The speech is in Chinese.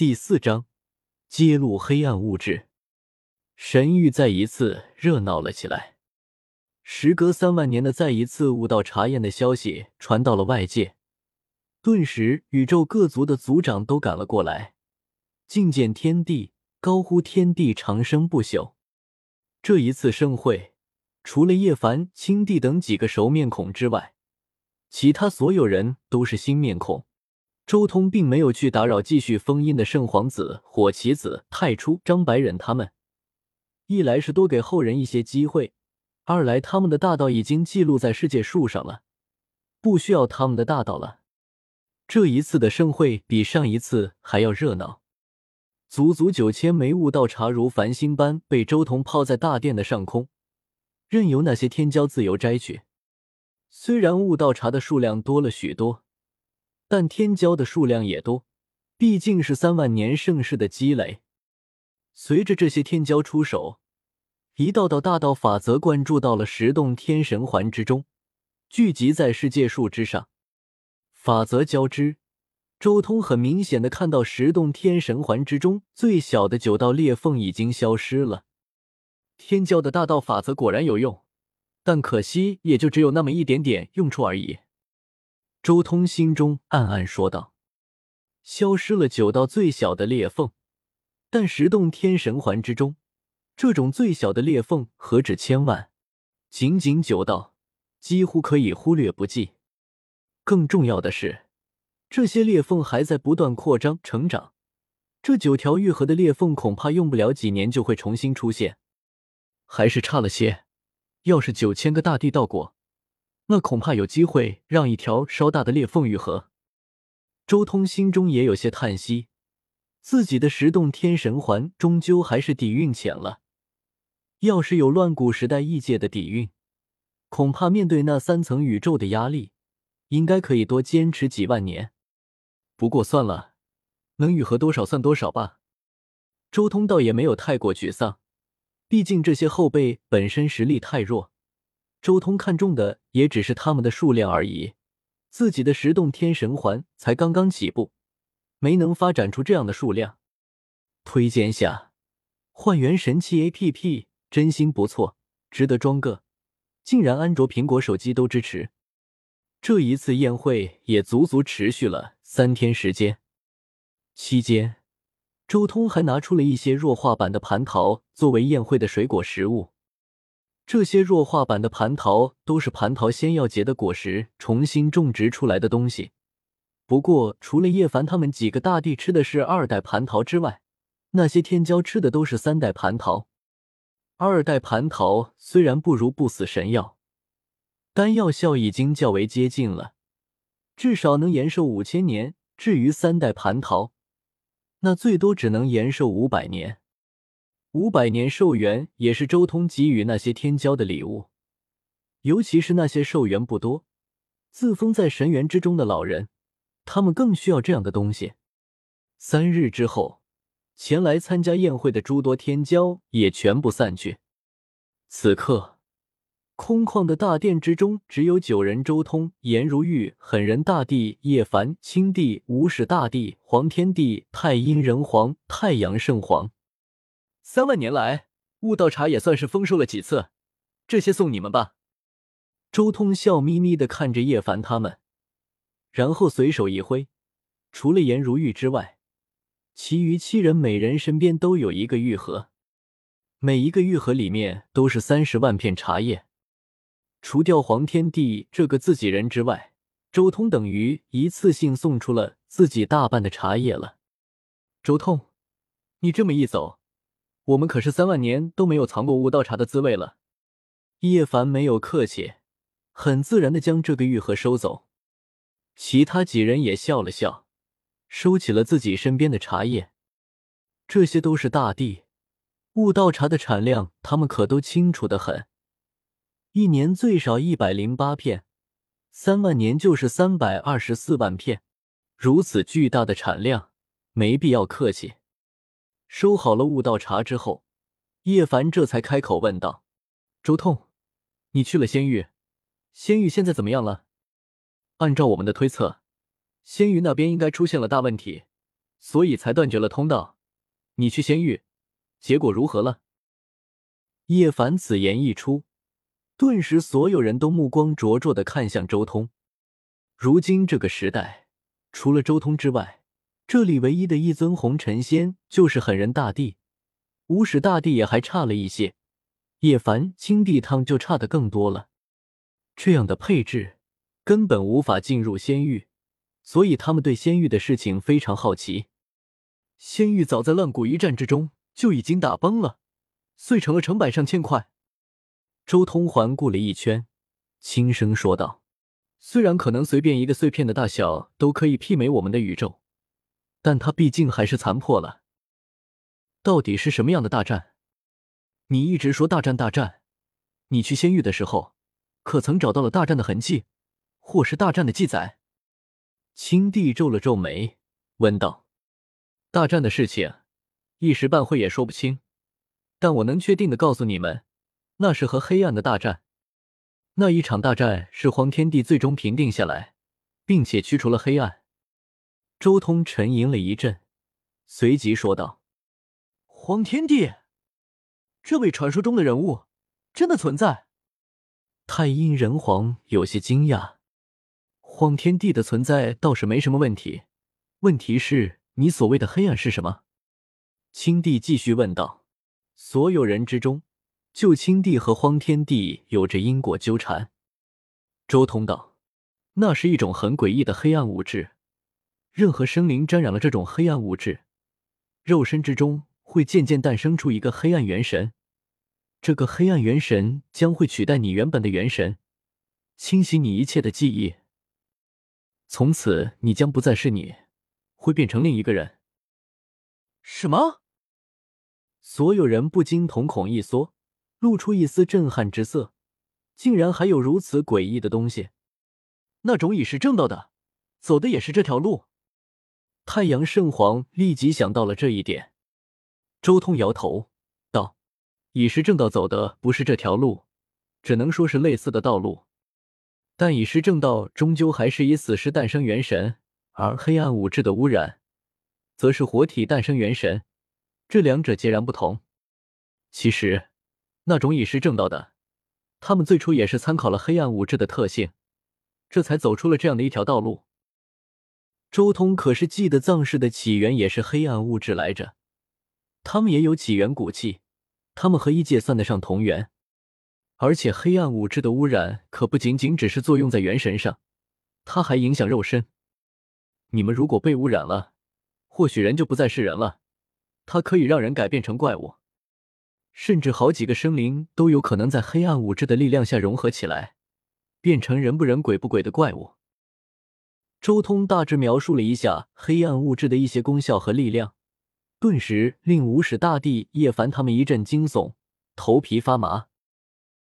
第四章揭露黑暗物质。神域再一次热闹了起来。时隔三万年的再一次悟道查验的消息传到了外界，顿时宇宙各族的族长都赶了过来，觐见天地，高呼天地长生不朽。这一次盛会，除了叶凡、青帝等几个熟面孔之外，其他所有人都是新面孔。周通并没有去打扰继续封印的圣皇子、火麒子、太初、张白忍他们。一来是多给后人一些机会，二来他们的大道已经记录在世界树上了，不需要他们的大道了。这一次的盛会比上一次还要热闹，足足九千枚悟道茶如繁星般被周通抛在大殿的上空，任由那些天骄自由摘取。虽然悟道茶的数量多了许多。但天骄的数量也多，毕竟是三万年盛世的积累。随着这些天骄出手，一道道大道法则灌注到了十洞天神环之中，聚集在世界树之上。法则交织，周通很明显的看到十洞天神环之中最小的九道裂缝已经消失了。天骄的大道法则果然有用，但可惜也就只有那么一点点用处而已。周通心中暗暗说道：“消失了九道最小的裂缝，但十洞天神环之中，这种最小的裂缝何止千万？仅仅九道，几乎可以忽略不计。更重要的是，这些裂缝还在不断扩张成长。这九条愈合的裂缝，恐怕用不了几年就会重新出现，还是差了些。要是九千个大地道果。”那恐怕有机会让一条稍大的裂缝愈合。周通心中也有些叹息，自己的十洞天神环终究还是底蕴浅了。要是有乱古时代异界的底蕴，恐怕面对那三层宇宙的压力，应该可以多坚持几万年。不过算了，能愈合多少算多少吧。周通倒也没有太过沮丧，毕竟这些后辈本身实力太弱。周通看中的也只是他们的数量而已，自己的十洞天神环才刚刚起步，没能发展出这样的数量。推荐下，幻元神器 A P P 真心不错，值得装个。竟然安卓、苹果手机都支持。这一次宴会也足足持续了三天时间，期间，周通还拿出了一些弱化版的蟠桃作为宴会的水果食物。这些弱化版的蟠桃都是蟠桃仙药结的果实重新种植出来的东西。不过，除了叶凡他们几个大帝吃的是二代蟠桃之外，那些天骄吃的都是三代蟠桃。二代蟠桃虽然不如不死神药，但药效已经较为接近了，至少能延寿五千年。至于三代蟠桃，那最多只能延寿五百年。五百年寿元也是周通给予那些天骄的礼物，尤其是那些寿元不多、自封在神元之中的老人，他们更需要这样的东西。三日之后，前来参加宴会的诸多天骄也全部散去。此刻，空旷的大殿之中只有九人：周通、颜如玉、狠人大帝叶凡、青帝、无始大帝、黄天帝、太阴人皇、太阳圣皇。三万年来，悟道茶也算是丰收了几次，这些送你们吧。周通笑眯眯的看着叶凡他们，然后随手一挥，除了颜如玉之外，其余七人每人身边都有一个玉盒，每一个玉盒里面都是三十万片茶叶。除掉黄天帝这个自己人之外，周通等于一次性送出了自己大半的茶叶了。周通，你这么一走。我们可是三万年都没有尝过悟道茶的滋味了。叶凡没有客气，很自然的将这个玉盒收走。其他几人也笑了笑，收起了自己身边的茶叶。这些都是大地悟道茶的产量，他们可都清楚的很。一年最少一百零八片，三万年就是三百二十四万片。如此巨大的产量，没必要客气。收好了悟道茶之后，叶凡这才开口问道：“周通，你去了仙域，仙域现在怎么样了？”按照我们的推测，仙域那边应该出现了大问题，所以才断绝了通道。你去仙域，结果如何了？叶凡此言一出，顿时所有人都目光灼灼的看向周通。如今这个时代，除了周通之外，这里唯一的一尊红尘仙就是狠人大帝。无始大帝也还差了一些，叶凡、青帝他们就差的更多了。这样的配置根本无法进入仙域，所以他们对仙域的事情非常好奇。仙域早在乱谷一战之中就已经打崩了，碎成了成百上千块。周通环顾了一圈，轻声说道：“虽然可能随便一个碎片的大小都可以媲美我们的宇宙，但它毕竟还是残破了。”到底是什么样的大战？你一直说大战大战，你去仙域的时候，可曾找到了大战的痕迹，或是大战的记载？青帝皱了皱眉，问道：“大战的事情，一时半会也说不清，但我能确定的告诉你们，那是和黑暗的大战。那一场大战是荒天帝最终平定下来，并且驱除了黑暗。”周通沉吟了一阵，随即说道。荒天帝，这位传说中的人物真的存在？太阴人皇有些惊讶。荒天帝的存在倒是没什么问题，问题是你所谓的黑暗是什么？青帝继续问道。所有人之中，就青帝和荒天帝有着因果纠缠。周通道：“那是一种很诡异的黑暗物质，任何生灵沾染了这种黑暗物质，肉身之中。”会渐渐诞生出一个黑暗元神，这个黑暗元神将会取代你原本的元神，清洗你一切的记忆。从此，你将不再是你，会变成另一个人。什么？所有人不禁瞳孔一缩，露出一丝震撼之色。竟然还有如此诡异的东西！那种已是正道的，走的也是这条路。太阳圣皇立即想到了这一点。周通摇头道：“以师正道走的不是这条路，只能说是类似的道路。但以师正道终究还是以死尸诞生元神，而黑暗物质的污染，则是活体诞生元神，这两者截然不同。其实，那种以师正道的，他们最初也是参考了黑暗物质的特性，这才走出了这样的一条道路。周通可是记得藏氏的起源也是黑暗物质来着。”他们也有起源古气，他们和异界算得上同源，而且黑暗物质的污染可不仅仅只是作用在元神上，它还影响肉身。你们如果被污染了，或许人就不再是人了，它可以让人改变成怪物，甚至好几个生灵都有可能在黑暗物质的力量下融合起来，变成人不人鬼不鬼的怪物。周通大致描述了一下黑暗物质的一些功效和力量。顿时令无始大帝叶凡他们一阵惊悚，头皮发麻。